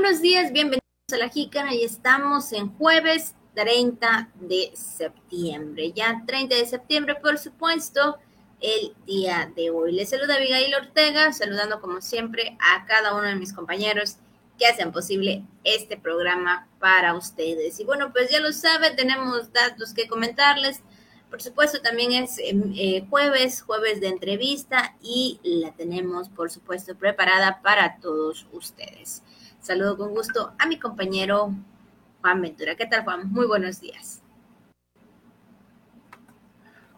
buenos días, bienvenidos a la Jícara y estamos en jueves 30 de septiembre. Ya 30 de septiembre, por supuesto, el día de hoy. Les saluda Abigail Ortega, saludando como siempre a cada uno de mis compañeros que hacen posible este programa para ustedes. Y bueno, pues ya lo sabe, tenemos datos que comentarles. Por supuesto, también es em, eh, jueves, jueves de entrevista y la tenemos, por supuesto, preparada para todos ustedes. Saludo con gusto a mi compañero Juan Ventura. ¿Qué tal, Juan? Muy buenos días.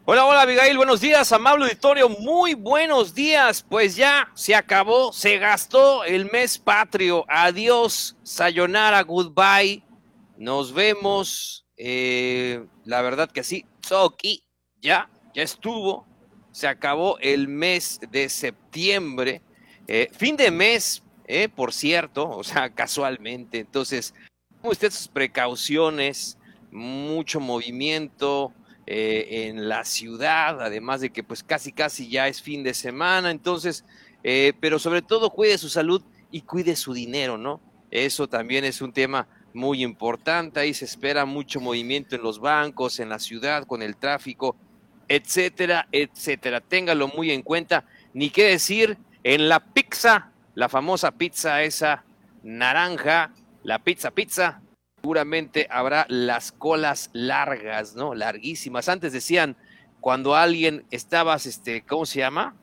Hola, hola Abigail, buenos días, amable auditorio, muy buenos días. Pues ya se acabó, se gastó el mes patrio. Adiós, sayonara, goodbye. Nos vemos. Eh, la verdad que sí, Soki, ya, ya estuvo. Se acabó el mes de septiembre. Eh, fin de mes, eh, por cierto, o sea, casualmente. Entonces, usted sus precauciones, mucho movimiento eh, en la ciudad, además de que pues casi casi ya es fin de semana, entonces, eh, pero sobre todo cuide su salud y cuide su dinero, ¿no? Eso también es un tema muy importante, ahí se espera mucho movimiento en los bancos, en la ciudad, con el tráfico, etcétera, etcétera. Téngalo muy en cuenta, ni qué decir, en la pizza, la famosa pizza esa naranja, la pizza pizza, seguramente habrá las colas largas, ¿no? Larguísimas. Antes decían, cuando alguien estabas, este, ¿cómo se llama?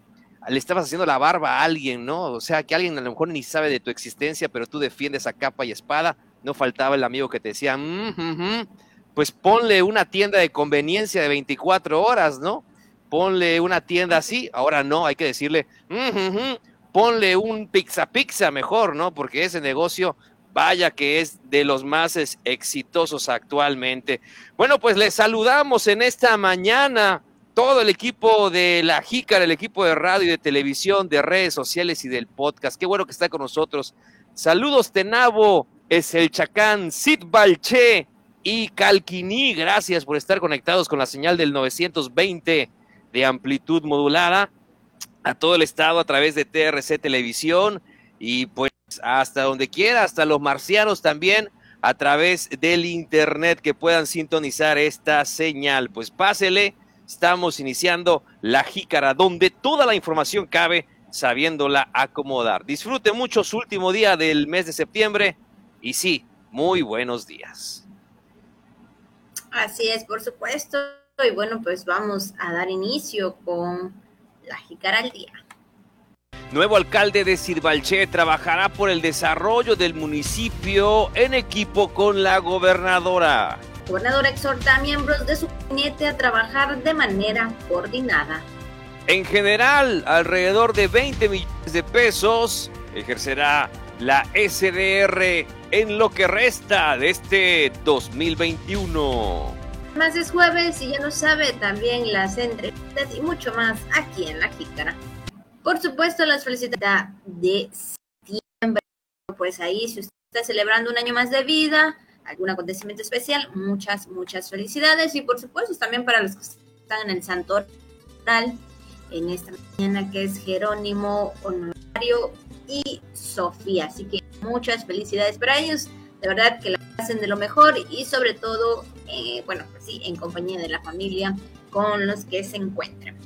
Le estabas haciendo la barba a alguien, ¿no? O sea, que alguien a lo mejor ni sabe de tu existencia, pero tú defiendes a capa y espada. No faltaba el amigo que te decía, mm, pues ponle una tienda de conveniencia de 24 horas, ¿no? Ponle una tienda así. Ahora no, hay que decirle, mm, ponle un pizza pizza mejor, ¿no? Porque ese negocio Vaya que es de los más exitosos actualmente. Bueno, pues les saludamos en esta mañana todo el equipo de la Jícara, el equipo de radio y de televisión, de redes sociales y del podcast. Qué bueno que está con nosotros. Saludos, Tenabo, es el Chacán, Sid Balché y Calquiní. Gracias por estar conectados con la señal del 920 de amplitud modulada a todo el estado a través de TRC Televisión y pues hasta donde quiera, hasta los marcianos también a través del internet que puedan sintonizar esta señal. Pues pásele, estamos iniciando la jícara donde toda la información cabe sabiéndola acomodar. Disfrute mucho su último día del mes de septiembre y sí, muy buenos días. Así es, por supuesto. Y bueno, pues vamos a dar inicio con la jícara al día. Nuevo alcalde de Sirvalché trabajará por el desarrollo del municipio en equipo con la gobernadora. La gobernadora exhorta a miembros de su gabinete a trabajar de manera coordinada. En general, alrededor de 20 millones de pesos ejercerá la SDR en lo que resta de este 2021. Más es jueves y ya lo sabe también las entrevistas y mucho más aquí en La Jícara. Por supuesto, las felicidades de septiembre. Pues ahí, si usted está celebrando un año más de vida, algún acontecimiento especial, muchas, muchas felicidades. Y por supuesto, también para los que están en el Santo en esta mañana, que es Jerónimo Honorario y Sofía. Así que muchas felicidades para ellos. De verdad que la hacen de lo mejor y sobre todo, eh, bueno, pues sí, en compañía de la familia con los que se encuentran.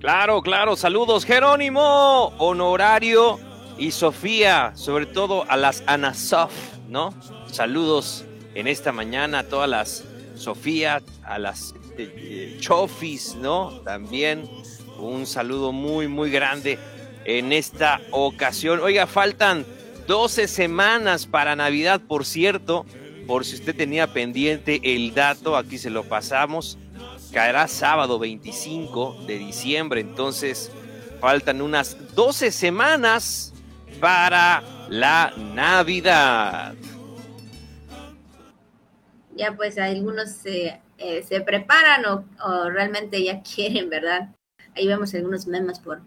Claro, claro, saludos Jerónimo, Honorario y Sofía, sobre todo a las Anasof, ¿no? Saludos en esta mañana a todas las Sofía, a las eh, Chofis, ¿no? También un saludo muy, muy grande en esta ocasión. Oiga, faltan 12 semanas para Navidad, por cierto, por si usted tenía pendiente el dato, aquí se lo pasamos caerá sábado 25 de diciembre, entonces faltan unas 12 semanas para la Navidad. Ya pues algunos se, eh, se preparan o, realmente ya quieren, ¿verdad? Ahí vemos algunos memes por,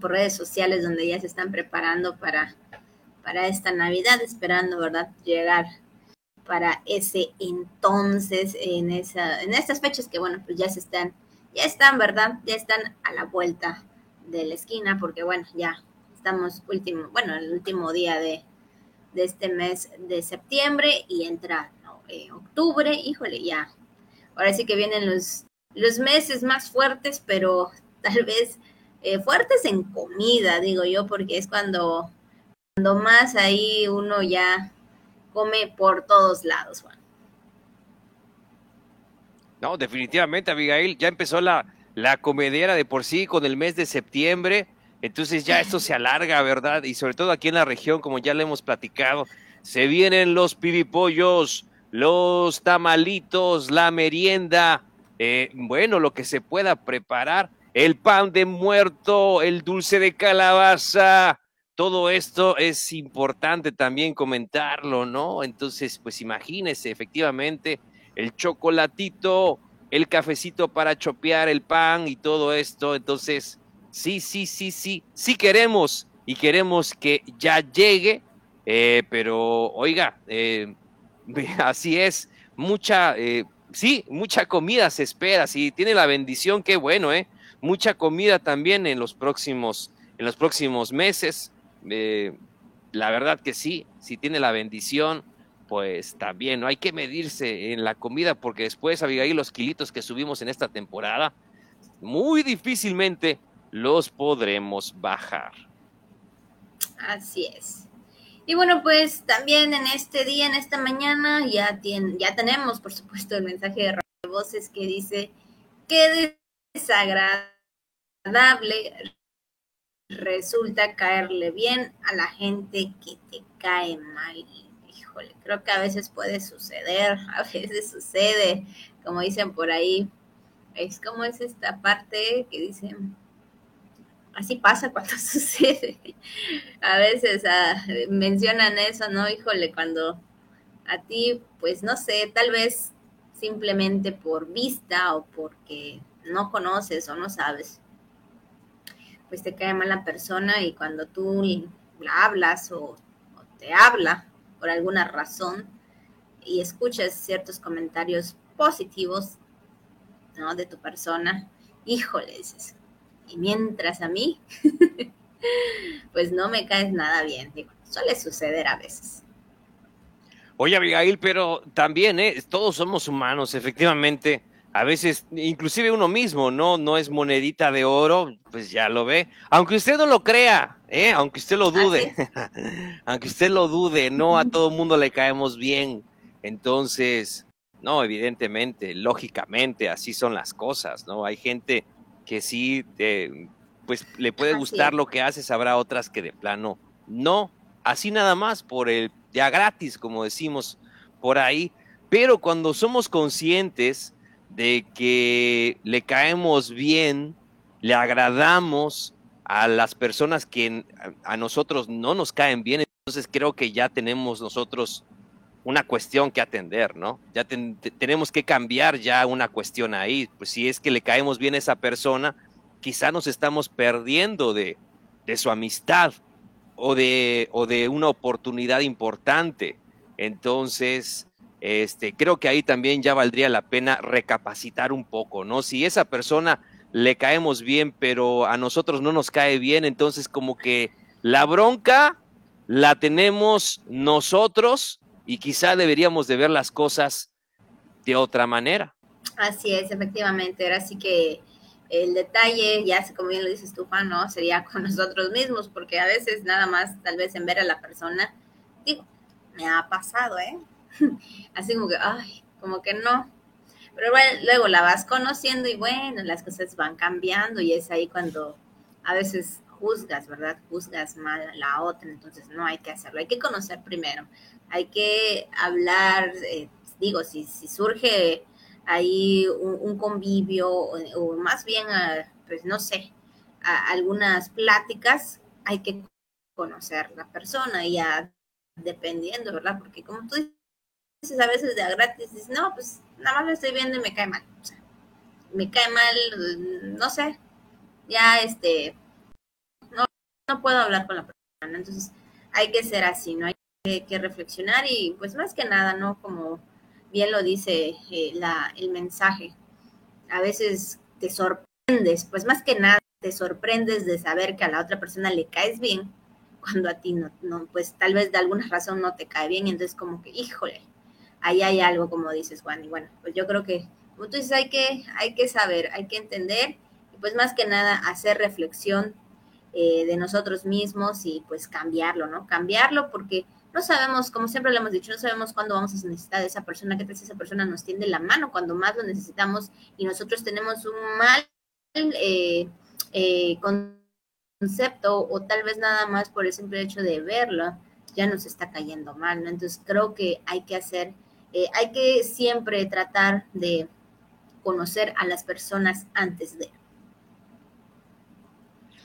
por redes sociales donde ya se están preparando para, para esta Navidad, esperando, ¿verdad? Llegar para ese entonces, en, esa, en estas fechas que, bueno, pues ya se están, ya están, ¿verdad? Ya están a la vuelta de la esquina, porque, bueno, ya estamos último, bueno, el último día de, de este mes de septiembre y entra eh, octubre, híjole, ya. Ahora sí que vienen los, los meses más fuertes, pero tal vez eh, fuertes en comida, digo yo, porque es cuando, cuando más ahí uno ya come por todos lados, Juan. No, definitivamente, Abigail, ya empezó la, la comedera de por sí con el mes de septiembre, entonces ya esto se alarga, ¿verdad? Y sobre todo aquí en la región, como ya le hemos platicado, se vienen los pibipollos, los tamalitos, la merienda, eh, bueno, lo que se pueda preparar, el pan de muerto, el dulce de calabaza, todo esto es importante también comentarlo, ¿no? Entonces, pues imagínese, efectivamente, el chocolatito, el cafecito para chopear el pan y todo esto. Entonces, sí, sí, sí, sí, sí queremos y queremos que ya llegue, eh, pero oiga, eh, así es, mucha, eh, sí, mucha comida se espera, si tiene la bendición, qué bueno, ¿eh? Mucha comida también en los próximos, en los próximos meses. La verdad que sí, si tiene la bendición, pues también no hay que medirse en la comida porque después, Abigail, los kilitos que subimos en esta temporada, muy difícilmente los podremos bajar. Así es. Y bueno, pues también en este día, en esta mañana, ya, ya tenemos, por supuesto, el mensaje de Radio Voces que dice que desagradable resulta caerle bien a la gente que te cae mal creo que a veces puede suceder, a veces sucede, como dicen por ahí, es como es esta parte que dicen, así pasa cuando sucede. A veces ah, mencionan eso, ¿no? Híjole, cuando a ti, pues no sé, tal vez simplemente por vista o porque no conoces o no sabes, pues te cae mal la persona y cuando tú la hablas o te habla, por alguna razón y escuchas ciertos comentarios positivos ¿no? de tu persona, híjole, dices, y mientras a mí, pues no me caes nada bien. Digo, suele suceder a veces. Oye, Abigail, pero también, ¿eh? todos somos humanos, efectivamente a veces, inclusive uno mismo, ¿no? No es monedita de oro, pues ya lo ve. Aunque usted no lo crea, ¿eh? Aunque usted lo dude, aunque usted lo dude, no a todo mundo le caemos bien. Entonces, no, evidentemente, lógicamente, así son las cosas, ¿no? Hay gente que sí, pues le puede gustar lo que haces, habrá otras que de plano no. Así nada más, por el ya gratis, como decimos por ahí. Pero cuando somos conscientes, de que le caemos bien, le agradamos a las personas que a nosotros no nos caen bien, entonces creo que ya tenemos nosotros una cuestión que atender, ¿no? Ya tenemos que cambiar ya una cuestión ahí. Pues si es que le caemos bien a esa persona, quizá nos estamos perdiendo de, de su amistad o de, o de una oportunidad importante. Entonces, este, creo que ahí también ya valdría la pena recapacitar un poco, ¿no? Si esa persona le caemos bien, pero a nosotros no nos cae bien, entonces como que la bronca la tenemos nosotros y quizá deberíamos de ver las cosas de otra manera. Así es, efectivamente. Ahora sí que el detalle, ya como bien lo dices tú, Juan, ¿no? Sería con nosotros mismos, porque a veces nada más, tal vez en ver a la persona, digo, me ha pasado, ¿eh? así como que, ay, como que no. Pero bueno, luego la vas conociendo y bueno, las cosas van cambiando y es ahí cuando a veces juzgas, ¿verdad? Juzgas mal a la otra, entonces no hay que hacerlo, hay que conocer primero, hay que hablar, eh, digo, si, surge ahí un, convivio o, más bien, pues no sé, algunas pláticas, hay que conocer la persona ya dependiendo, ¿verdad? Porque como tú dices, a veces de a gratis, dices, no, pues nada más lo estoy viendo y me cae mal. O sea, me cae mal, no sé, ya este, no, no puedo hablar con la persona. Entonces, hay que ser así, ¿no? Hay que, reflexionar y pues más que nada, ¿no? Como bien lo dice eh, la, el mensaje, a veces te sorprendes, pues más que nada te sorprendes de saber que a la otra persona le caes bien cuando a ti no, no, pues tal vez de alguna razón no te cae bien, y entonces como que, híjole, ahí hay algo, como dices, Juan, y bueno, pues yo creo que, como tú dices, hay que, hay que saber, hay que entender, y pues más que nada hacer reflexión eh, de nosotros mismos y pues cambiarlo, ¿no? Cambiarlo porque no sabemos, como siempre lo hemos dicho, no sabemos cuándo vamos a necesitar de esa persona, que tal esa persona nos tiende la mano cuando más lo necesitamos y nosotros tenemos un mal eh, eh, concepto o tal vez nada más por el simple hecho de verlo, ya nos está cayendo mal, ¿no? Entonces creo que hay que hacer, eh, hay que siempre tratar de conocer a las personas antes de.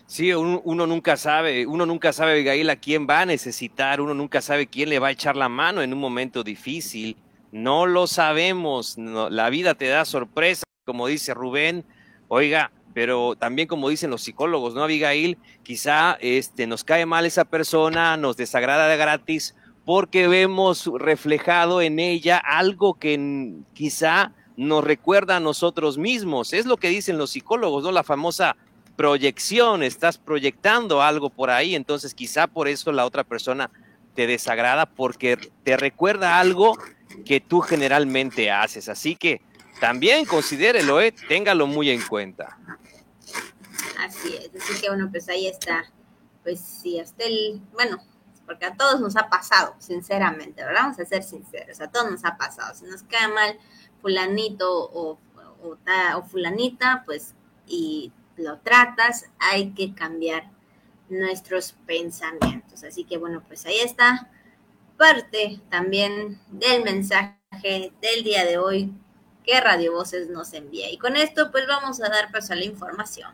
Sí, uno, nunca sabe, uno nunca sabe, Abigail, a quién va a necesitar, uno nunca sabe quién le va a echar la mano en un momento difícil. No lo sabemos, la vida te da sorpresa, como dice Rubén. Oiga, pero también como dicen los psicólogos, ¿no, Abigail? Quizá este, nos cae mal esa persona, nos desagrada de gratis, porque vemos reflejado en ella algo que quizá nos recuerda a nosotros mismos. Es lo que dicen los psicólogos, ¿no? La famosa proyección, estás proyectando algo por ahí, entonces quizá por eso la otra persona te desagrada porque te recuerda algo que tú generalmente haces. Así que también considérelo, ¿eh? téngalo muy en cuenta. Así es, así que bueno, pues ahí está. Pues sí, hasta el, bueno, porque a todos nos ha pasado, sinceramente, ¿verdad? Vamos a ser sinceros, a todos nos ha pasado. Si nos cae mal fulanito o, o, o fulanita, pues, y lo tratas, hay que cambiar nuestros pensamientos. Así que bueno, pues ahí está parte también del mensaje del día de hoy que Radio Voces nos envía. Y con esto pues vamos a dar paso a la información.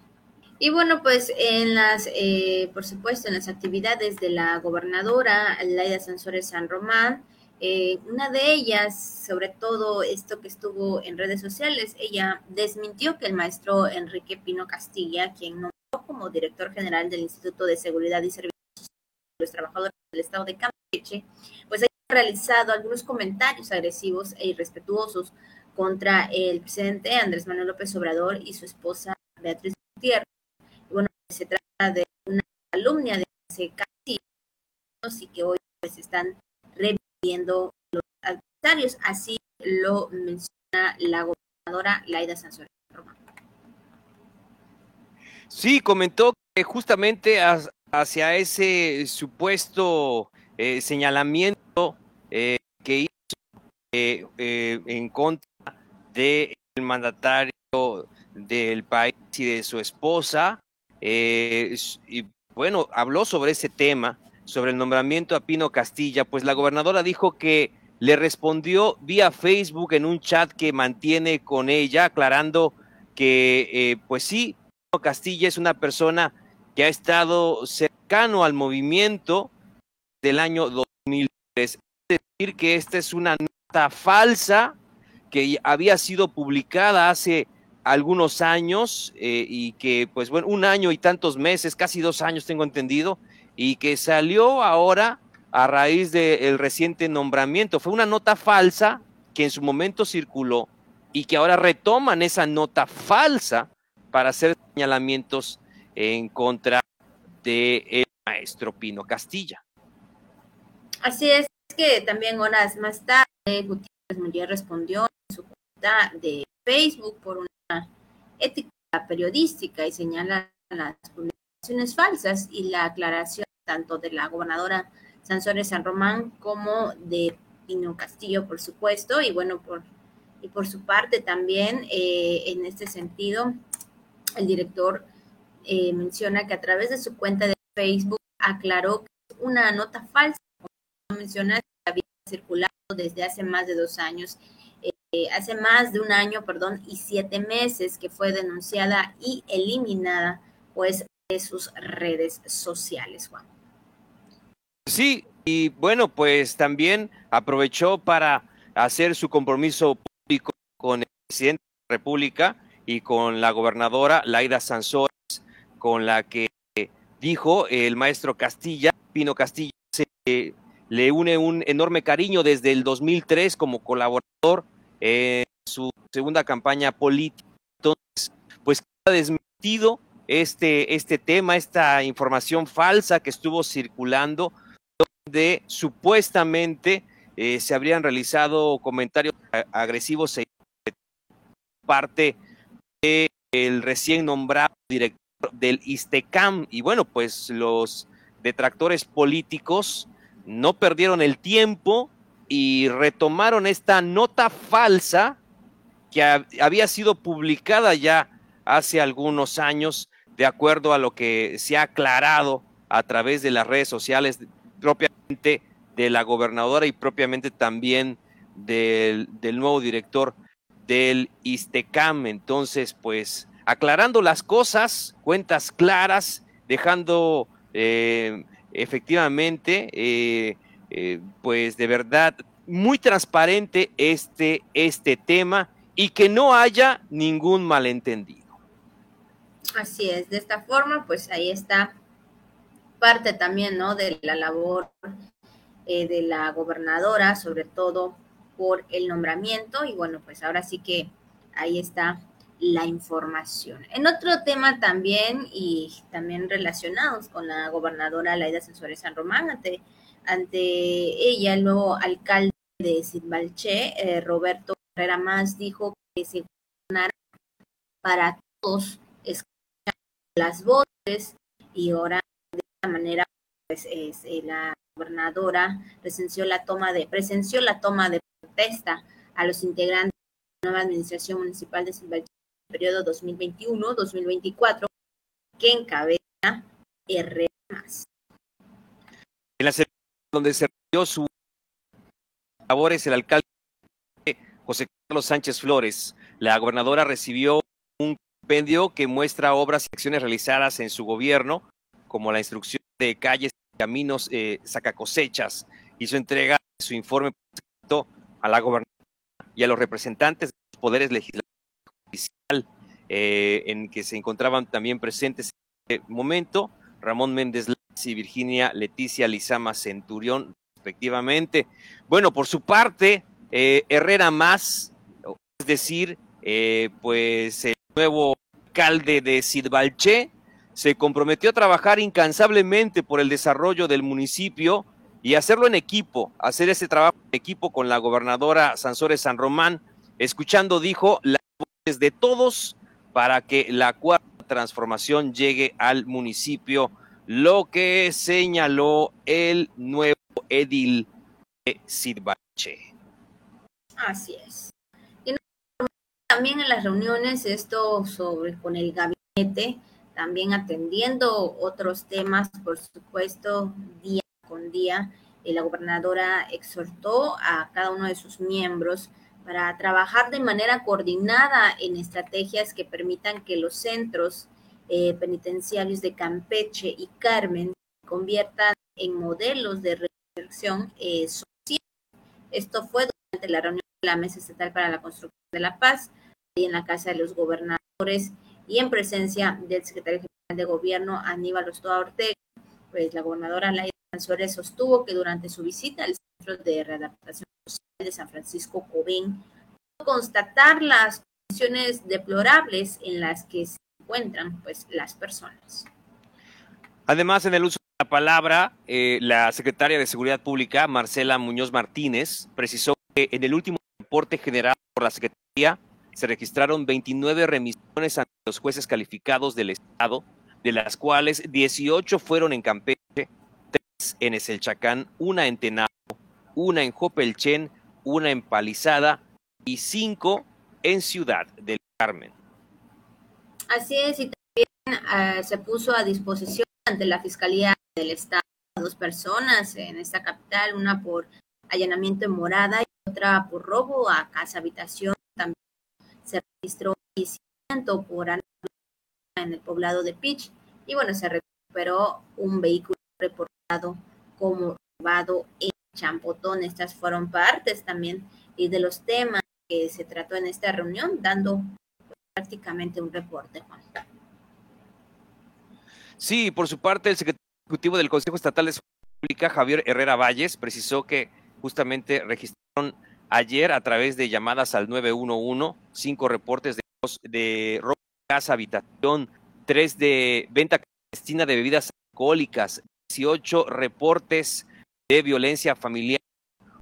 Y bueno, pues en las, eh, por supuesto, en las actividades de la gobernadora Laida Sansores San Román, eh, una de ellas, sobre todo esto que estuvo en redes sociales, ella desmintió que el maestro Enrique Pino Castilla, quien nombró como director general del Instituto de Seguridad y Servicios de los Trabajadores del Estado de Campeche, pues haya realizado algunos comentarios agresivos e irrespetuosos contra el presidente Andrés Manuel López Obrador y su esposa Beatriz Gutiérrez. Se trata de una alumna de ese Castillo y que hoy pues están viendo los adversarios. Así lo menciona la gobernadora Laida Sansores Román. Sí, comentó que justamente hacia ese supuesto eh, señalamiento eh, que hizo eh, en contra del mandatario del país y de su esposa, y bueno, habló sobre ese tema sobre el nombramiento a Pino Castilla, pues la gobernadora dijo que le respondió vía Facebook en un chat que mantiene con ella, aclarando que, eh, pues sí, Pino Castilla es una persona que ha estado cercano al movimiento del año 2003. Es decir, que esta es una nota falsa que había sido publicada hace algunos años eh, y que, pues bueno, un año y tantos meses, casi dos años tengo entendido, y que salió ahora a raíz del reciente nombramiento. Fue una nota falsa que en su momento circuló y que ahora retoman esa nota falsa para hacer señalamientos en contra del maestro Pino Castilla. Así es que también horas más tarde Gutiérrez Muller respondió en su cuenta de Facebook por una ética periodística y señala las publicaciones falsas y la aclaración tanto de la gobernadora Sansores San Román como de Pino Castillo, por supuesto, y bueno, por, y por su parte también, eh, en este sentido, el director eh, menciona que a través de su cuenta de Facebook aclaró que una nota falsa, como menciona, que había circulado desde hace más de dos años, eh, hace más de un año, perdón, y siete meses que fue denunciada y eliminada, pues, de sus redes sociales, Juan. Sí, y bueno, pues también aprovechó para hacer su compromiso público con el presidente de la República y con la gobernadora Laida Sansores, con la que dijo el maestro Castilla, Pino Castilla, se le une un enorme cariño desde el 2003 como colaborador en su segunda campaña política. Entonces, pues ha desmentido este, este tema, esta información falsa que estuvo circulando, donde supuestamente eh, se habrían realizado comentarios agresivos de parte del recién nombrado director del ISTECAM. Y bueno, pues los detractores políticos no perdieron el tiempo y retomaron esta nota falsa que había sido publicada ya hace algunos años, de acuerdo a lo que se ha aclarado a través de las redes sociales propiamente de la gobernadora y propiamente también del, del nuevo director del ISTECAM. Entonces, pues aclarando las cosas, cuentas claras, dejando eh, efectivamente, eh, eh, pues de verdad, muy transparente este, este tema y que no haya ningún malentendido. Así es, de esta forma, pues ahí está parte también, ¿no? De la labor de la gobernadora, sobre todo por el nombramiento y bueno, pues ahora sí que ahí está la información. En otro tema también, y también relacionados con la gobernadora Laida Sensores San Román, ante, ante ella, el nuevo alcalde de Sidbalché, eh, Roberto Herrera Más, dijo que se para todos escuchar las voces y ahora de esta manera pues es, eh, la gobernadora presenció la toma de presenció la toma de protesta a los integrantes de la nueva administración municipal de Silvalche periodo 2021-2024 que encabeza R. En la donde se dio su labores el alcalde José Carlos Sánchez Flores, la gobernadora recibió un compendio que muestra obras y acciones realizadas en su gobierno, como la instrucción de calles y caminos eh, sacacosechas. Hizo entrega de su informe a la gobernadora y a los representantes de los poderes legislativos eh, en que se encontraban también presentes en este momento Ramón Méndez y Virginia Leticia Lizama Centurión, respectivamente. Bueno, por su parte, eh, Herrera Más, es decir, eh, pues el nuevo alcalde de Sidbalché, se comprometió a trabajar incansablemente por el desarrollo del municipio y hacerlo en equipo, hacer ese trabajo en equipo con la gobernadora Sansores San Román, escuchando, dijo, las voces de todos para que la cuarta transformación llegue al municipio, lo que señaló el nuevo edil de Sidbache. Así es. Y también en las reuniones, esto sobre con el gabinete, también atendiendo otros temas, por supuesto, día con día, la gobernadora exhortó a cada uno de sus miembros para trabajar de manera coordinada en estrategias que permitan que los centros eh, penitenciarios de Campeche y Carmen se conviertan en modelos de reflexión eh, social. Esto fue durante la reunión de la Mesa Estatal para la Construcción de la Paz, y en la Casa de los Gobernadores y en presencia del secretario general de Gobierno, Aníbal Ostoa Ortega. Pues la gobernadora Laida Sansores sostuvo que durante su visita al Centro de Readaptación de San Francisco Cobén constatar las condiciones deplorables en las que se encuentran pues las personas. Además, en el uso de la palabra, eh, la secretaria de Seguridad Pública, Marcela Muñoz Martínez, precisó que en el último reporte generado por la Secretaría se registraron 29 remisiones ante los jueces calificados del Estado, de las cuales 18 fueron en Campeche, 3 en Eselchacán, una en Tenabo, una en Jopelchen, una en Palizada y cinco en Ciudad del Carmen. Así es, y también ah, se puso a disposición ante la Fiscalía del Estado dos personas en esta capital, una por allanamiento en morada y otra por robo a casa habitación. También se registró un por en el poblado de Pitch y bueno, se recuperó un vehículo reportado como robado en Champotón. Estas fueron partes también y de los temas que se trató en esta reunión, dando prácticamente un reporte. Sí, por su parte, el secretario ejecutivo del Consejo Estatal de Pública, Javier Herrera Valles, precisó que justamente registraron ayer a través de llamadas al 911 cinco reportes de, de robo de casa, habitación, tres de venta clandestina de bebidas alcohólicas, 18 reportes de violencia familiar,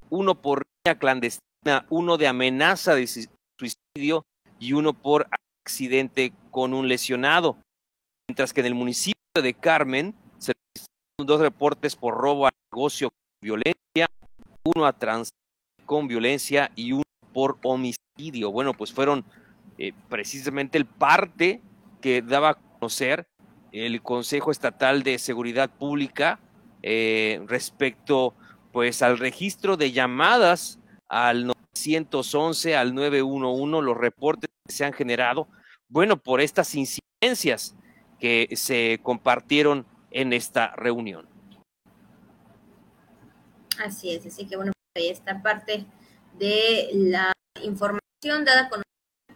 uno por clandestina, uno de amenaza de suicidio y uno por accidente con un lesionado. Mientras que en el municipio de Carmen se registraron dos reportes por robo a negocio con violencia, uno a trans con violencia y uno por homicidio. Bueno, pues fueron eh, precisamente el parte que daba a conocer el Consejo Estatal de Seguridad Pública eh, respecto pues al registro de llamadas al 911, al 911, los reportes que se han generado, bueno, por estas incidencias que se compartieron en esta reunión. Así es, así que bueno, ahí esta parte de la información dada con,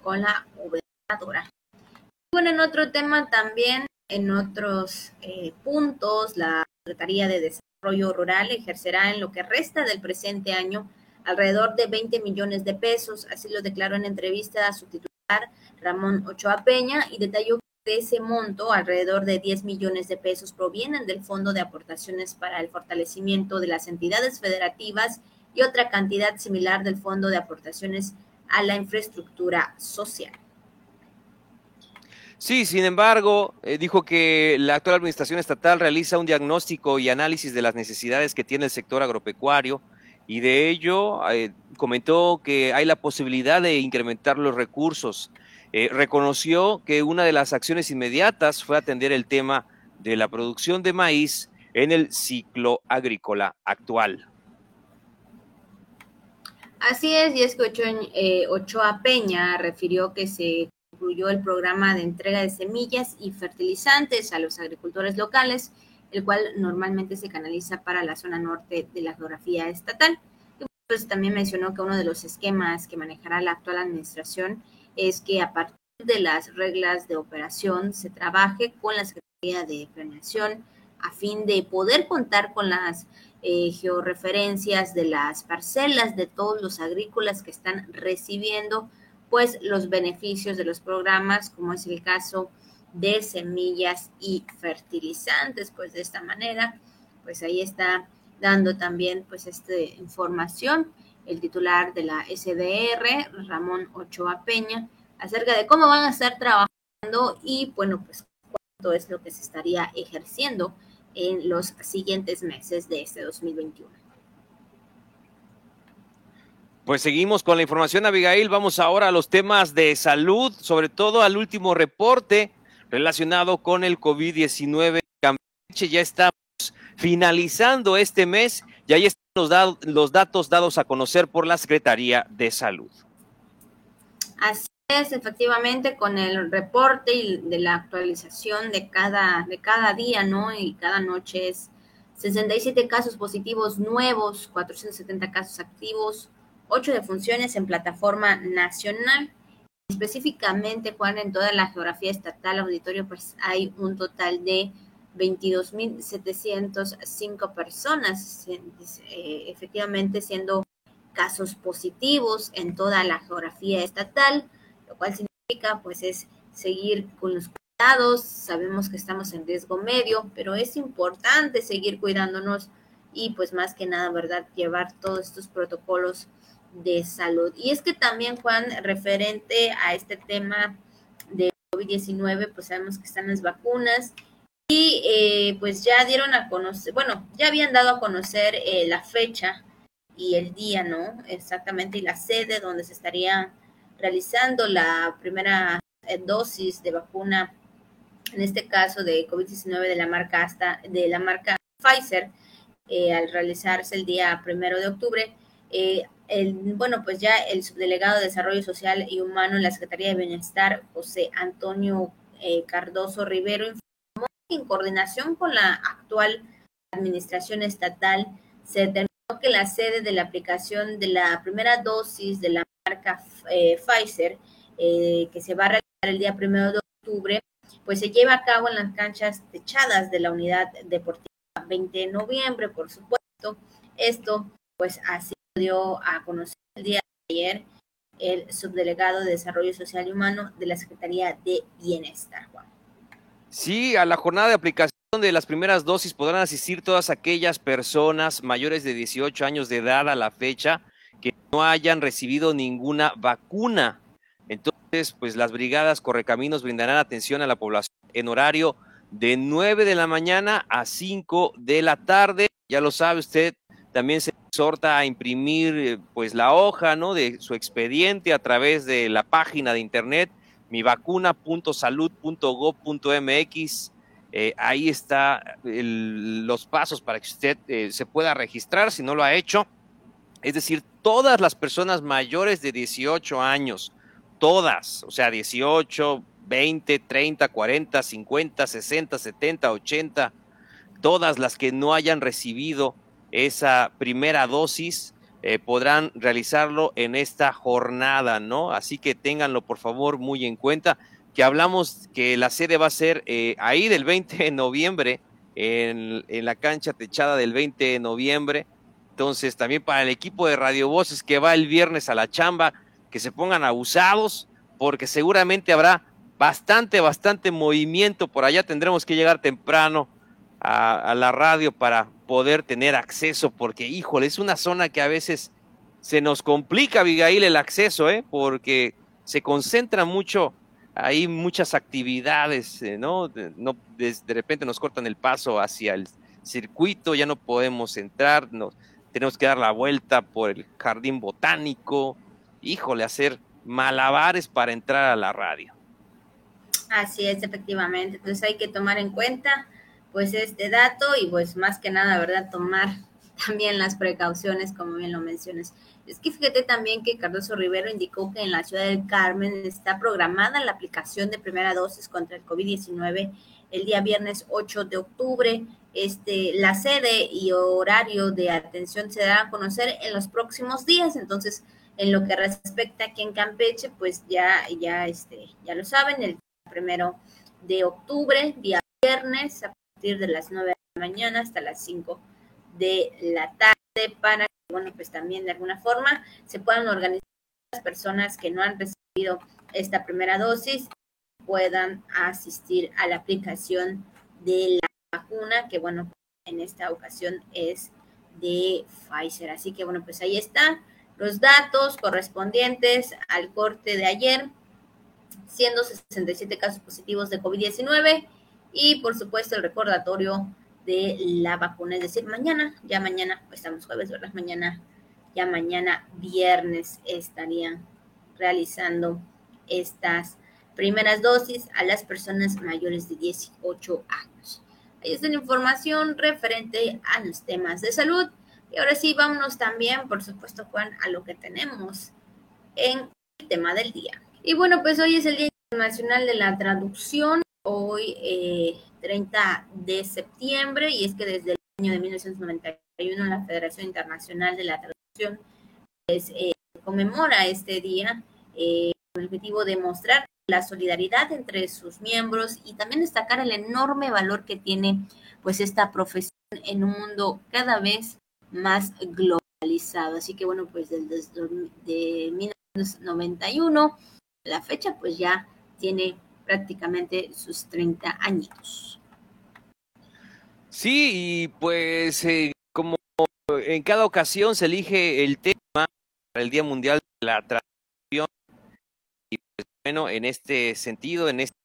con la gobernadora. Bueno, en otro tema también, en otros eh, puntos, la Secretaría de Desarrollo Rural ejercerá en lo que resta del presente año alrededor de 20 millones de pesos, así lo declaró en entrevista a su titular Ramón Ochoa Peña y detalló que ese monto, alrededor de 10 millones de pesos provienen del Fondo de Aportaciones para el Fortalecimiento de las Entidades Federativas y otra cantidad similar del Fondo de Aportaciones a la Infraestructura Social. Sí, sin embargo, eh, dijo que la actual administración estatal realiza un diagnóstico y análisis de las necesidades que tiene el sector agropecuario y de ello eh, comentó que hay la posibilidad de incrementar los recursos. Eh, reconoció que una de las acciones inmediatas fue atender el tema de la producción de maíz en el ciclo agrícola actual. Así es, y es que Ochoa Peña refirió que se incluyó el programa de entrega de semillas y fertilizantes a los agricultores locales, el cual normalmente se canaliza para la zona norte de la geografía estatal. Y pues también mencionó que uno de los esquemas que manejará la actual administración es que a partir de las reglas de operación se trabaje con la Secretaría de Planeación a fin de poder contar con las eh, georreferencias de las parcelas de todos los agrícolas que están recibiendo pues los beneficios de los programas, como es el caso semillas y fertilizantes, pues de esta manera, pues ahí está dando también pues esta información el titular de la SDR, Ramón Ochoa Peña, acerca de cómo van a estar trabajando y bueno, pues cuánto es lo que se estaría ejerciendo en los siguientes meses de este 2021. Pues seguimos con la información, Abigail. Vamos ahora a los temas de salud, sobre todo al último reporte relacionado con el COVID-19. Campeche ya estamos finalizando este mes y ahí están los, los datos dados a conocer por la Secretaría de Salud. Así es, efectivamente, con el reporte y de la actualización de cada, de cada día, ¿no? Y cada noche es 67 casos positivos nuevos, 470 casos activos, ocho defunciones en plataforma nacional. Específicamente, Juan, en toda la geografía estatal auditorio, pues hay un total de 22.705 personas, eh, efectivamente siendo casos positivos en toda la geografía estatal, lo cual significa pues es seguir con los cuidados, sabemos que estamos en riesgo medio, pero es importante seguir cuidándonos y pues más que nada, ¿verdad? Llevar todos estos protocolos de salud. Y es que también, Juan, referente a este tema de COVID-19, pues sabemos que están las vacunas y eh, pues ya dieron a conocer, bueno, ya habían dado a conocer eh, la fecha y el día, ¿no? Exactamente, y la sede donde se estaría realizando la primera eh, dosis de vacuna, en este caso de COVID-19 de la marca hasta, de la marca Pfizer, al realizarse el día primero de octubre. El, bueno, pues ya el subdelegado de Desarrollo Social y Humano en la Secretaría de Bienestar, José Antonio eh, Cardoso Rivero, informó que en coordinación con la actual administración estatal se determinó que la sede de la aplicación de la primera dosis de la marca eh, Pfizer, que se va a realizar el día primero de octubre, pues se lleva a cabo en las canchas techadas de la unidad deportiva 20 de noviembre, por supuesto. Esto, pues así dio a conocer el día de ayer el subdelegado de Desarrollo Social y Humano de la Secretaría de Bienestar, Juan. Sí, a la jornada de aplicación de las primeras dosis podrán asistir todas aquellas personas mayores de 18 años de edad a la fecha que no hayan recibido ninguna vacuna. Entonces, pues las brigadas Correcaminos brindarán atención a la población en horario de 9 de la mañana a 5 de la tarde. Ya lo sabe usted, también se exhorta a imprimir eh, pues la hoja, ¿no? de su expediente a través de la página de internet mivacuna.salud.gov.mx. Eh, ahí está los pasos para que usted eh, se pueda registrar si no lo ha hecho. Es decir, todas las personas mayores de 18 años, todas, o sea, 18, 20, 30, 40, 50, 60, 70, 80, todas las que no hayan recibido esa primera dosis, eh, podrán realizarlo en esta jornada, ¿no? Así que ténganlo por favor muy en cuenta, que hablamos que la sede va a ser eh, ahí del 20 de noviembre, en, la cancha techada del 20 de noviembre. Entonces, también para el equipo de Radio Voces que va el viernes a la chamba, que se pongan abusados, porque seguramente habrá bastante, bastante movimiento. Por allá tendremos que llegar temprano a, la radio para poder tener acceso, porque híjole, es una zona que a veces se nos complica, Abigail, el acceso, ¿eh? porque se concentra mucho, hay muchas actividades, eh, ¿no? De, no de, repente nos cortan el paso hacia el circuito, ya no podemos entrar, nos, tenemos que dar la vuelta por el jardín botánico, híjole, hacer malabares para entrar a la radio. Así es, efectivamente. Entonces hay que tomar en cuenta pues este dato y pues más que nada, ¿verdad? Tomar también las precauciones, como bien lo mencionas. Es que fíjate también que Cardoso Rivero indicó que en la ciudad del Carmen está programada la aplicación de primera dosis contra el COVID-19 el día viernes 8 de octubre. Este, la sede y horario de atención se dará a conocer en los próximos días. Entonces, en lo que respecta aquí en Campeche, pues ya, ya, este, ya lo saben, el primero de octubre, día viernes, de las 9 de la mañana hasta las 5 de la tarde para que, bueno, pues también de alguna forma se puedan organizar las personas que no han recibido esta primera dosis puedan asistir a la aplicación de la vacuna, que bueno, en esta ocasión es de Pfizer. Así que bueno, pues ahí están los datos correspondientes al corte de ayer, siendo 67 casos positivos de COVID-19 y por supuesto el recordatorio de la vacuna, es decir, mañana, ya mañana, pues estamos jueves, ¿verdad? Mañana, ya mañana viernes estarían realizando estas primeras dosis a las personas mayores de 18 años. Ahí está la información referente a los temas de salud. Y ahora sí, vámonos también, por supuesto, Juan, a lo que tenemos en el tema del día. Y bueno, pues hoy es el Día Internacional de la Traducción hoy eh, 30 de septiembre y es que desde el año de 1991 la Federación Internacional de la Traducción pues, eh, conmemora este día eh, con el objetivo de mostrar la solidaridad entre sus miembros y también destacar el enorme valor que tiene pues esta profesión en un mundo cada vez más globalizado. Así que bueno, pues desde de 1991 la fecha pues ya tiene prácticamente sus 30 añitos. Sí, y pues eh, como en cada ocasión se elige el tema para el Día Mundial de la Traducción, y pues, bueno, en este sentido, en esta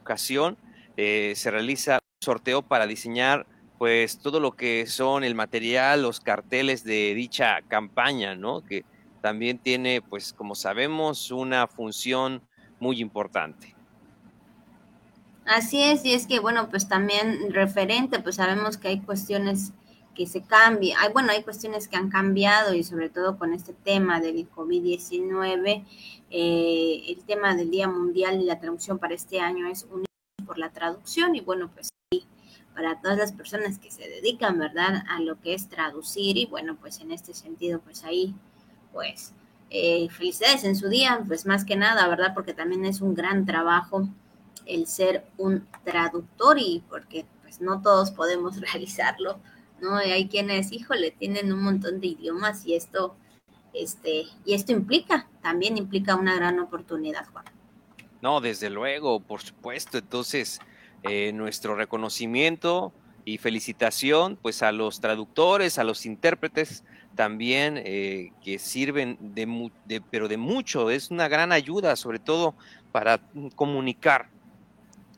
ocasión, eh, se realiza un sorteo para diseñar pues todo lo que son el material, los carteles de dicha campaña, ¿no? Que también tiene, pues como sabemos, una función muy importante. Así es, y es que, bueno, pues también referente, pues sabemos que hay cuestiones que se cambian, hay, bueno, hay cuestiones que han cambiado y sobre todo con este tema del COVID-19, eh, el tema del Día Mundial y la traducción para este año es unido por la traducción y bueno, pues sí, para todas las personas que se dedican, ¿verdad?, a lo que es traducir y bueno, pues en este sentido, pues ahí, pues eh, felicidades en su día, pues más que nada, ¿verdad?, porque también es un gran trabajo el ser un traductor y porque pues no todos podemos realizarlo, ¿no? hay quienes, híjole, tienen un montón de idiomas y esto, este, y esto implica, también implica una gran oportunidad, Juan. No, desde luego, por supuesto. Entonces, eh, nuestro reconocimiento y felicitación pues a los traductores, a los intérpretes también eh, que sirven de, pero de mucho, es una gran ayuda sobre todo para comunicar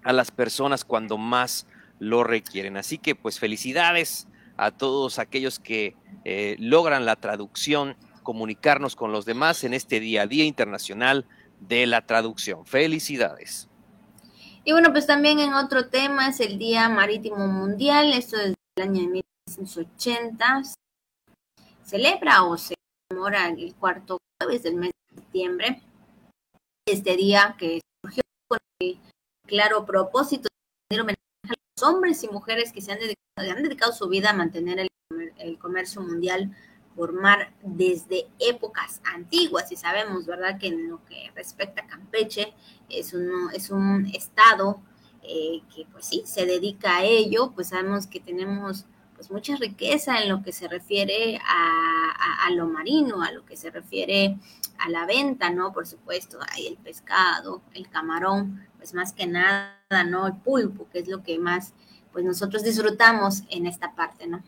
a las personas cuando más lo requieren. Así que pues felicidades a todos aquellos que eh, logran la traducción, comunicarnos con los demás en este día, Día Internacional de la Traducción. Felicidades. Y bueno, pues también en otro tema es el Día Marítimo Mundial, esto desde el año de 1980. Celebra o se conmemora el cuarto jueves del mes de septiembre. Este día que surgió con el claro propósito de homenaje a los hombres y mujeres que se han dedicado, han dedicado su vida a mantener el, el comercio mundial formar desde épocas antiguas y sabemos, ¿verdad?, que en lo que respecta a Campeche es un, es un estado eh, que pues sí, se dedica a ello, pues sabemos que tenemos pues mucha riqueza en lo que se refiere a, lo marino, a lo que se refiere a la venta, ¿no? Por supuesto, hay el pescado, el camarón, pues más que nada, ¿no? El pulpo, que es lo que más pues nosotros disfrutamos en esta parte, ¿no?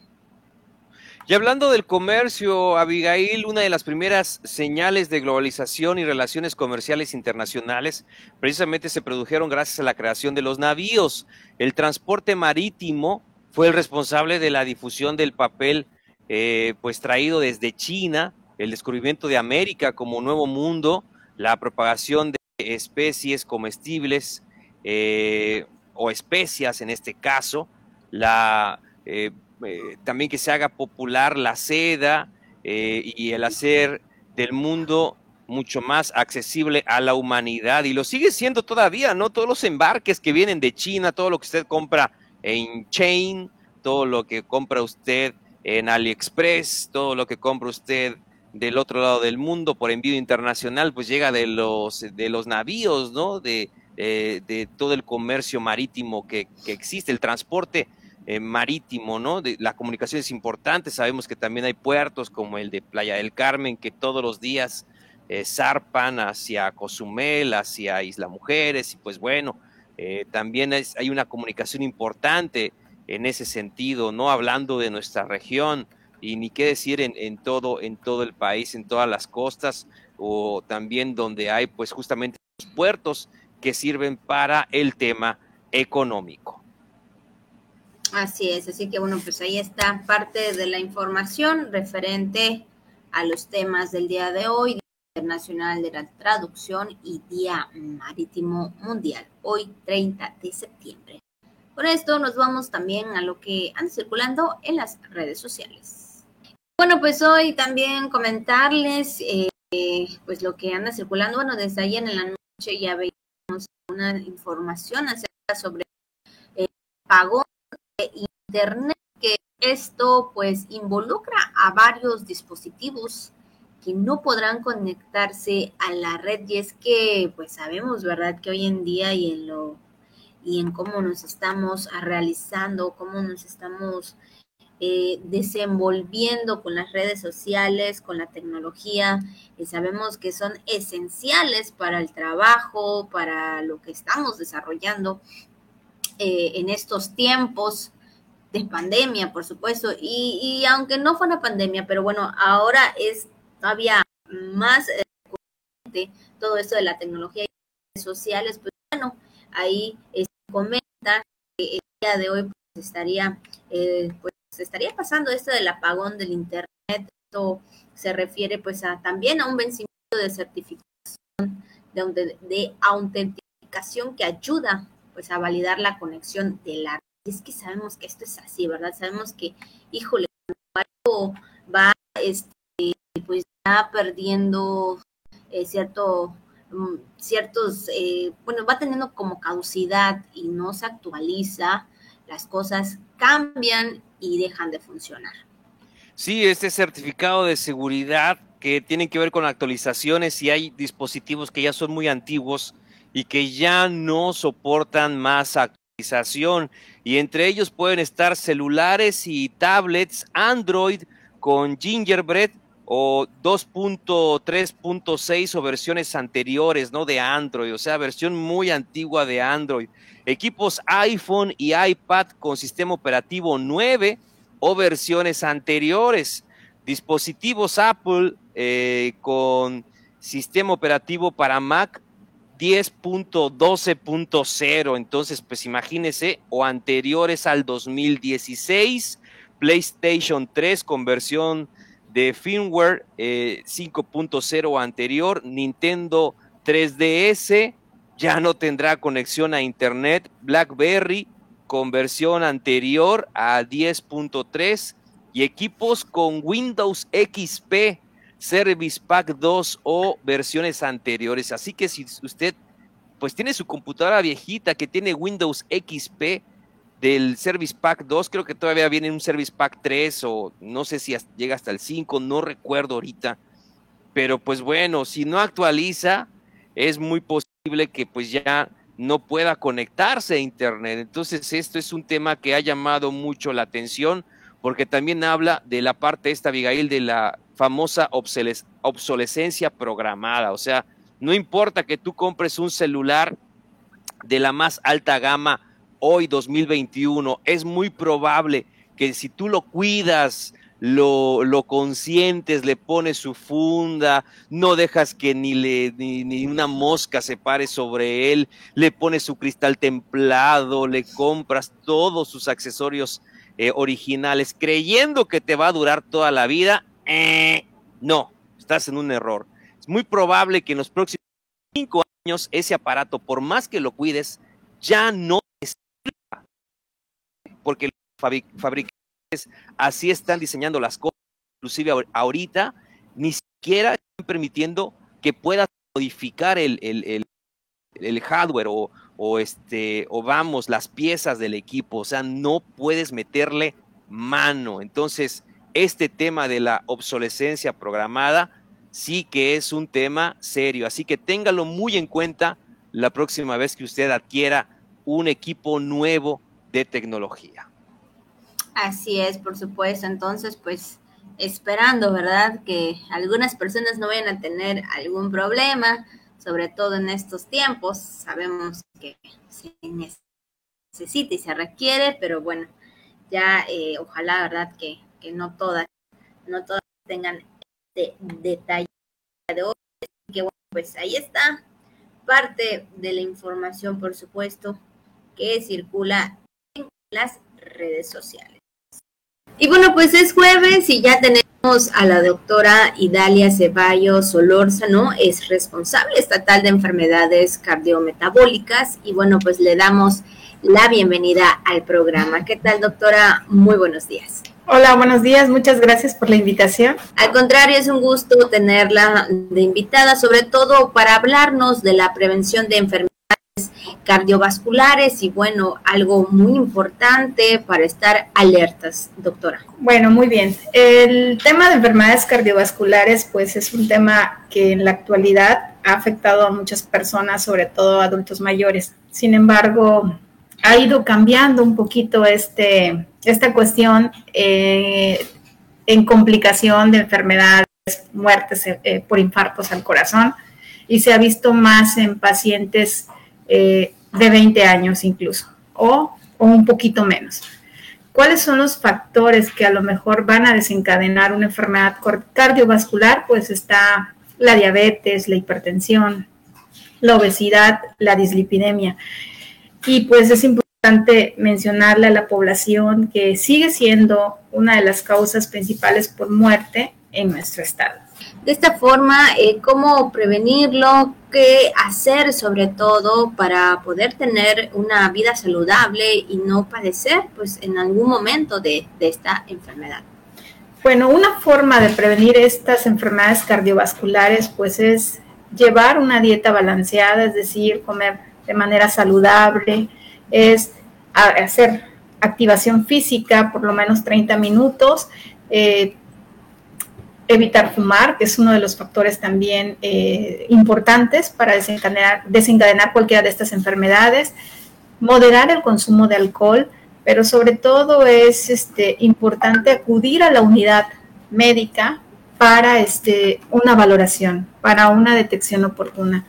Y hablando del comercio, Abigail, una de las primeras señales de globalización y relaciones comerciales internacionales precisamente se produjeron gracias a la creación de los navíos. El transporte marítimo fue el responsable de la difusión del papel eh, pues traído desde China, el descubrimiento de América como nuevo mundo, la propagación de especies comestibles eh, o especias en este caso, la eh, eh, también que se haga popular la seda y el hacer del mundo mucho más accesible a la humanidad y lo sigue siendo todavía, ¿no? Todos los embarques que vienen de China, todo lo que usted compra en Chain, todo lo que compra usted en AliExpress, todo lo que compra usted del otro lado del mundo por envío internacional, pues llega de los, de los navíos, ¿no? De, eh, de todo el comercio marítimo que, que existe, el transporte eh, marítimo, ¿no? De, la comunicación es importante, sabemos que también hay puertos como el de Playa del Carmen que todos los días eh, zarpan hacia Cozumel, hacia Isla Mujeres, y pues bueno, eh, también hay una comunicación importante en ese sentido, ¿no? Hablando de nuestra región, y ni qué decir en, en, todo, en todo el país, en todas las costas, o también donde hay pues justamente los puertos que sirven para el tema económico. Así es, así que bueno, pues ahí está parte de la información referente a los temas del día de hoy, Internacional de la Traducción y Día Marítimo Mundial, hoy 30 de septiembre. Con esto nos vamos también a lo que anda circulando en las redes sociales. Bueno, pues hoy también comentarles eh, pues lo que anda circulando, bueno, desde ayer en la noche ya veíamos una información acerca sobre el pagón Internet, que esto pues involucra a varios dispositivos no podrán conectarse a la red y es que pues sabemos, ¿verdad? Que hoy en día y en lo y en cómo nos estamos realizando, cómo nos estamos eh, desenvolviendo con las redes sociales, con la tecnología, y sabemos que son esenciales para el trabajo, para lo que estamos desarrollando eh, en estos tiempos de pandemia, por supuesto, y, aunque no fue una pandemia, pero bueno, ahora es todavía más eh, todo esto de la tecnología y redes sociales, pues bueno, ahí este, comenta que el día de hoy pues, estaría, eh, pues estaría pasando esto del apagón del internet, esto se refiere pues a también a un vencimiento de certificación de, de autenticación que ayuda pues a validar la conexión de la y es que sabemos que esto es así, ¿verdad? Sabemos que, híjole, algo va, este, pues ya perdiendo eh, cierto, mm, ciertos, eh, bueno, va teniendo como caducidad y no se actualiza, las cosas cambian y dejan de funcionar. Sí, este certificado de seguridad que tiene que ver con actualizaciones y hay dispositivos que ya son muy antiguos y que ya no soportan más actualización. Y entre ellos pueden estar celulares y tablets Android con Gingerbread o 2.3.6 o versiones anteriores, ¿no? De Android, o sea, versión muy antigua de Android. Equipos iPhone y iPad con sistema operativo 9 o versiones anteriores. Dispositivos Apple eh, con sistema operativo para Mac 10.12.0. Entonces, pues imagínese, o anteriores al 2016, PlayStation 3 con versión de firmware 5.0 eh, anterior, Nintendo 3DS ya no tendrá conexión a Internet, BlackBerry con versión anterior a 10.3 y equipos con Windows XP Service Pack 2 o versiones anteriores. Así que si usted pues tiene su computadora viejita que tiene Windows XP del Service Pack 2, creo que todavía viene un Service Pack 3 o no sé si llega hasta el 5, no recuerdo ahorita. Pero pues bueno, si no actualiza, es muy posible que pues ya no pueda conectarse a Internet. Entonces esto es un tema que ha llamado mucho la atención porque también habla de la parte esta, Abigail, de la famosa obsolescencia programada. O sea, no importa que tú compres un celular de la más alta gama hoy 2021, es muy probable que si tú lo cuidas, lo, lo consientes, le pones su funda, no dejas que ni, le, ni, una mosca se pare sobre él, le pones su cristal templado, le compras todos sus accesorios eh, originales creyendo que te va a durar toda la vida, eh, no, estás en un error. Es muy probable que en los próximos cinco años ese aparato, por más que lo cuides, ya no. Porque los fabricantes así están diseñando las cosas, inclusive ahorita, ni siquiera están permitiendo que puedas modificar el, el, el hardware o, o este, o vamos, las piezas del equipo, o sea, no puedes meterle mano. Entonces, este tema de la obsolescencia programada sí que es un tema serio, así que téngalo muy en cuenta la próxima vez que usted adquiera un equipo nuevo de tecnología. Así es, por supuesto. Entonces, pues esperando, ¿verdad? Que algunas personas no vayan a tener algún problema sobre todo en estos tiempos. Sabemos que se necesita y se requiere, pero bueno, ya eh, ojalá, ¿verdad? Que, no todas, no todas tengan este detalle de hoy. Que bueno, pues ahí está parte de la información, por supuesto, que circula las redes sociales. Y bueno, pues es jueves y ya tenemos a la doctora Idalia Ceballos Solórzano, es responsable estatal de enfermedades cardiometabólicas y bueno, pues le damos la bienvenida al programa. ¿Qué tal, doctora? Muy buenos días. Hola, buenos días. Muchas gracias por la invitación. Al contrario, es un gusto tenerla de invitada, sobre todo para hablarnos de la prevención de enfermedades cardiovasculares y bueno, algo muy importante para estar alertas, doctora. Bueno, muy bien. El tema de enfermedades cardiovasculares pues es un tema que en la actualidad ha afectado a muchas personas, sobre todo adultos mayores. Sin embargo, ha ido cambiando un poquito este, esta cuestión eh, en complicación de enfermedades, muertes eh, por infartos al corazón y se ha visto más en pacientes eh, de 20 años incluso, o, un poquito menos. ¿Cuáles son los factores que a lo mejor van a desencadenar una enfermedad cardiovascular? Pues está la diabetes, la hipertensión, la obesidad, la dislipidemia. Y pues es importante mencionarle a la población que sigue siendo una de las causas principales por muerte en nuestro estado. De esta forma, eh, ¿cómo prevenirlo? ¿Qué hacer sobre todo para poder tener una vida saludable y no padecer pues en algún momento de, de esta enfermedad? Bueno, una forma de prevenir estas enfermedades cardiovasculares pues es llevar una dieta balanceada, es decir, comer de manera saludable, es hacer activación física por lo menos 30 minutos, eh, evitar fumar, que es uno de los factores también eh, importantes para desencadenar, desencadenar cualquiera de estas enfermedades, moderar el consumo de alcohol, pero sobre todo es este, importante acudir a la unidad médica para este, una valoración, para una detección oportuna.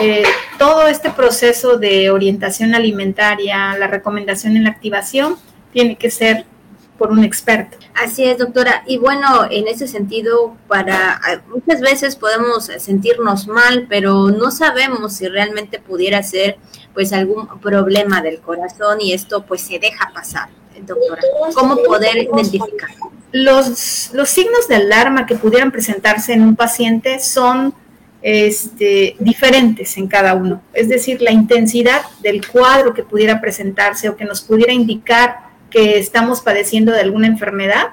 Eh, todo este proceso de orientación alimentaria, la recomendación en la activación, tiene que ser por un experto. Así es, doctora. Y bueno, en ese sentido, para muchas veces podemos sentirnos mal, pero no sabemos si realmente pudiera ser pues algún problema del corazón y esto pues se deja pasar, doctora. ¿Cómo poder identificar? Los, los signos de alarma que pudieran presentarse en un paciente son este, diferentes en cada uno. Es decir, la intensidad del cuadro que pudiera presentarse o que nos pudiera indicar que estamos padeciendo de alguna enfermedad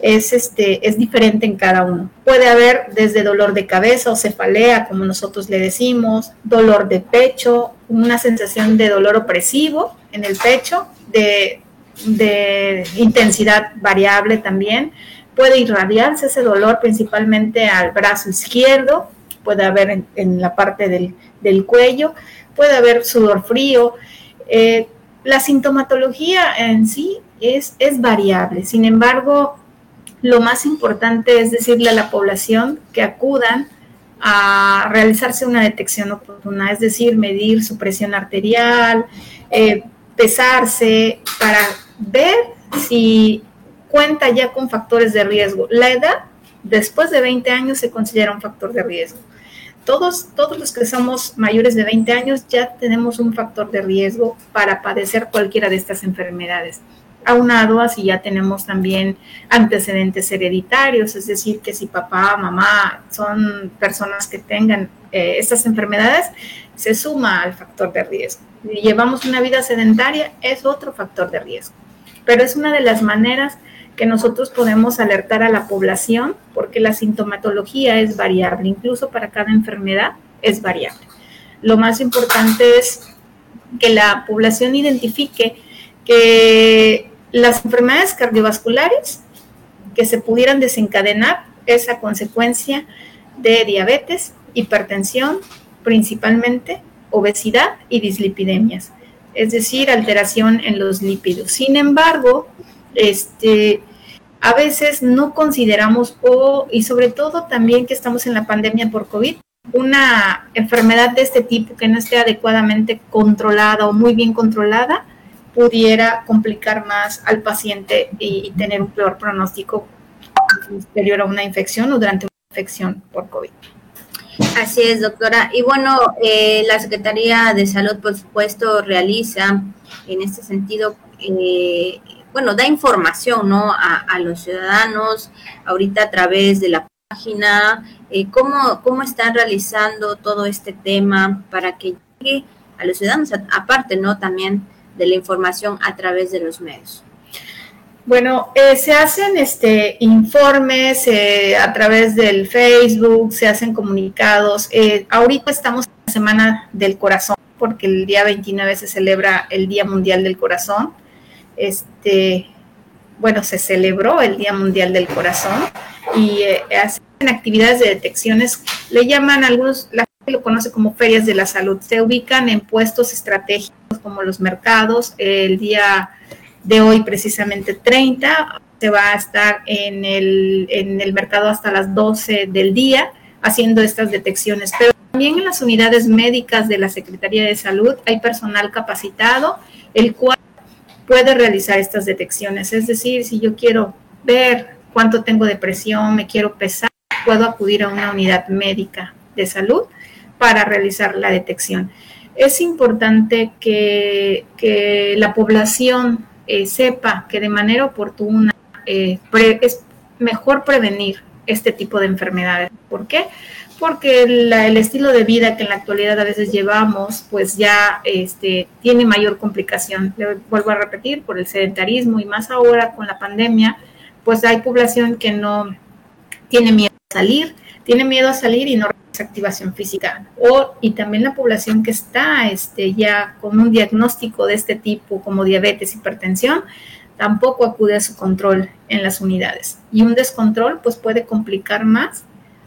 es, este, es diferente en cada uno. Puede haber desde dolor de cabeza o cefalea, como nosotros le decimos, dolor de pecho, una sensación de dolor opresivo en el pecho, de de intensidad variable también. Puede irradiarse ese dolor principalmente al brazo izquierdo, puede haber en, la parte del, cuello, puede haber sudor frío. Eh, la sintomatología en sí es, es variable, sin embargo, lo más importante es decirle a la población que acudan a realizarse una detección oportuna, es decir, medir su presión arterial, eh, pesarse para ver si cuenta ya con factores de riesgo. La edad, después de 20 años, se considera un factor de riesgo. Todos, todos los que somos mayores de 20 años ya tenemos un factor de riesgo para padecer cualquiera de estas enfermedades. Aunado a si ya tenemos también antecedentes hereditarios, es decir, que si papá, mamá son personas que tengan eh, estas enfermedades, se suma al factor de riesgo. Llevamos una vida sedentaria, es otro factor de riesgo pero es una de las maneras que nosotros podemos alertar a la población porque la sintomatología es variable, incluso para cada enfermedad es variable. Lo más importante es que la población identifique que las enfermedades cardiovasculares que se pudieran desencadenar es a consecuencia de diabetes, hipertensión, principalmente obesidad y dislipidemias es decir, alteración en los lípidos. Sin embargo, este, a veces no consideramos, o, y sobre todo también que estamos en la pandemia por COVID, una enfermedad de este tipo que no esté adecuadamente controlada o muy bien controlada, pudiera complicar más al paciente y, tener un peor pronóstico posterior a una infección o durante una infección por COVID. Así es, doctora. Y bueno, eh, la Secretaría de Salud, por supuesto, realiza en este sentido, eh, bueno, da información, ¿no? A, los ciudadanos, ahorita a través de la página, eh, cómo, cómo están realizando todo este tema para que llegue a los ciudadanos, aparte, ¿no? También de la información a través de los medios. Bueno, eh, se hacen este, informes eh, a través del Facebook, se hacen comunicados. Eh, ahorita estamos en la Semana del Corazón, porque el día 29 se celebra el Día Mundial del Corazón. Este, bueno, se celebró el Día Mundial del Corazón y hacen actividades de detecciones, le llaman algunos, la gente lo conoce como ferias de la salud. Se ubican en puestos estratégicos como los mercados. El día de hoy precisamente 30. Se va a estar en el, en el mercado hasta las 12 del día haciendo estas detecciones. Pero también en las unidades médicas de la Secretaría de Salud hay personal capacitado, el cual puede realizar estas detecciones. Es decir, si yo quiero ver cuánto tengo de presión, me quiero pesar, puedo acudir a una unidad médica de salud para realizar la detección. Es importante que, que la población eh, sepa que de manera oportuna eh, es mejor prevenir este tipo de enfermedades. ¿Por qué? Porque el estilo de vida que en la actualidad a veces llevamos, pues ya este, tiene mayor complicación. Le vuelvo a repetir, por el sedentarismo y más ahora con la pandemia, pues hay población que no tiene miedo a salir, tiene miedo a salir y no activación física o y también la población que está este, ya con un diagnóstico de este tipo como diabetes, hipertensión, tampoco acude a su control en las unidades. Y un descontrol pues puede complicar más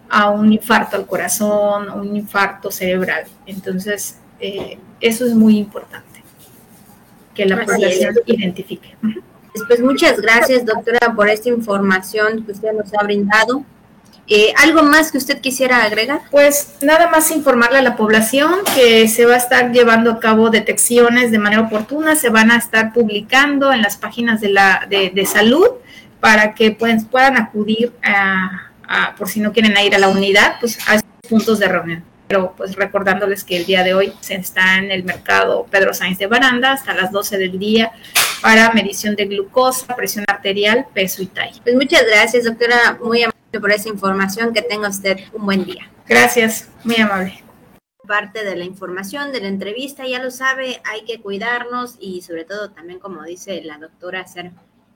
a un infarto al corazón, un infarto cerebral. Entonces, eh, eso es muy importante, que la población identifique. Pues muchas gracias, doctora, por esta información que usted nos ha brindado. Eh, ¿Algo más que usted quisiera agregar? Pues nada más informarle a la población que se va a estar llevando a cabo detecciones de manera oportuna, se van a estar publicando en las páginas de, la, de, salud para que pueden, puedan acudir a, por si no quieren ir a la unidad, pues a puntos de reunión. Pero pues recordándoles que el día de hoy se está en el mercado Pedro Sáenz de Baranda hasta las 12 del día para medición de glucosa, presión arterial, peso y talla. Pues muchas gracias, doctora. Muy amable por esa información. Que tenga usted un buen día. Gracias, muy amable. Parte de la información de la entrevista, ya lo sabe, hay que cuidarnos y sobre todo también, como dice la doctora, hacer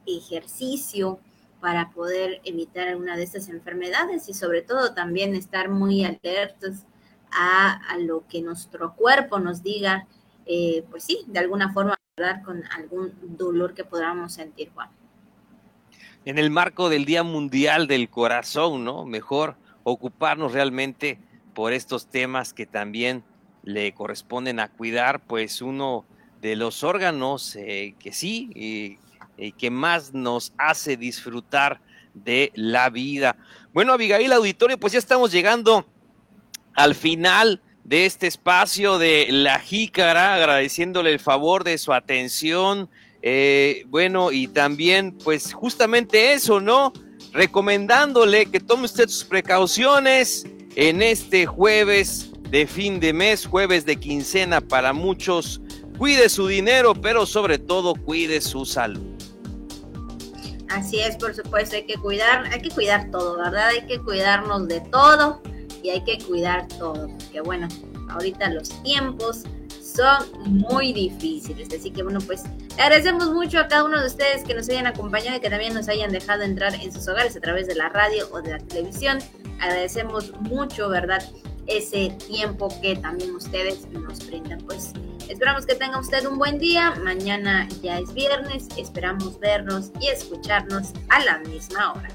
ejercicio para poder evitar alguna de estas enfermedades y sobre todo también estar muy alertos a, lo que nuestro cuerpo nos diga, eh, pues sí, de alguna forma con algún dolor que podamos sentir, Juan en el marco del Día Mundial del Corazón, ¿no? Mejor ocuparnos realmente por estos temas que también le corresponden a cuidar, pues uno de los órganos eh, que sí, y, que más nos hace disfrutar de la vida. Bueno, Abigail Auditorio, pues ya estamos llegando al final de este espacio de La Jícara, agradeciéndole el favor de su atención, eh, bueno, y también, pues justamente eso, ¿no? Recomendándole que tome usted sus precauciones en este jueves de fin de mes, jueves de quincena para muchos. Cuide su dinero, pero sobre todo cuide su salud. Así es, por supuesto, hay que cuidar, hay que cuidar todo, ¿verdad? Hay que cuidarnos de todo y hay que cuidar todo, porque bueno, ahorita los tiempos son muy difíciles. Así que bueno, pues agradecemos mucho a cada uno de ustedes que nos hayan acompañado y que también nos hayan dejado entrar en sus hogares a través de la radio o de la televisión. Agradecemos mucho, ¿verdad? Ese tiempo que también ustedes nos brindan. Pues esperamos que tenga usted un buen día. Mañana ya es viernes. Esperamos vernos y escucharnos a la misma hora.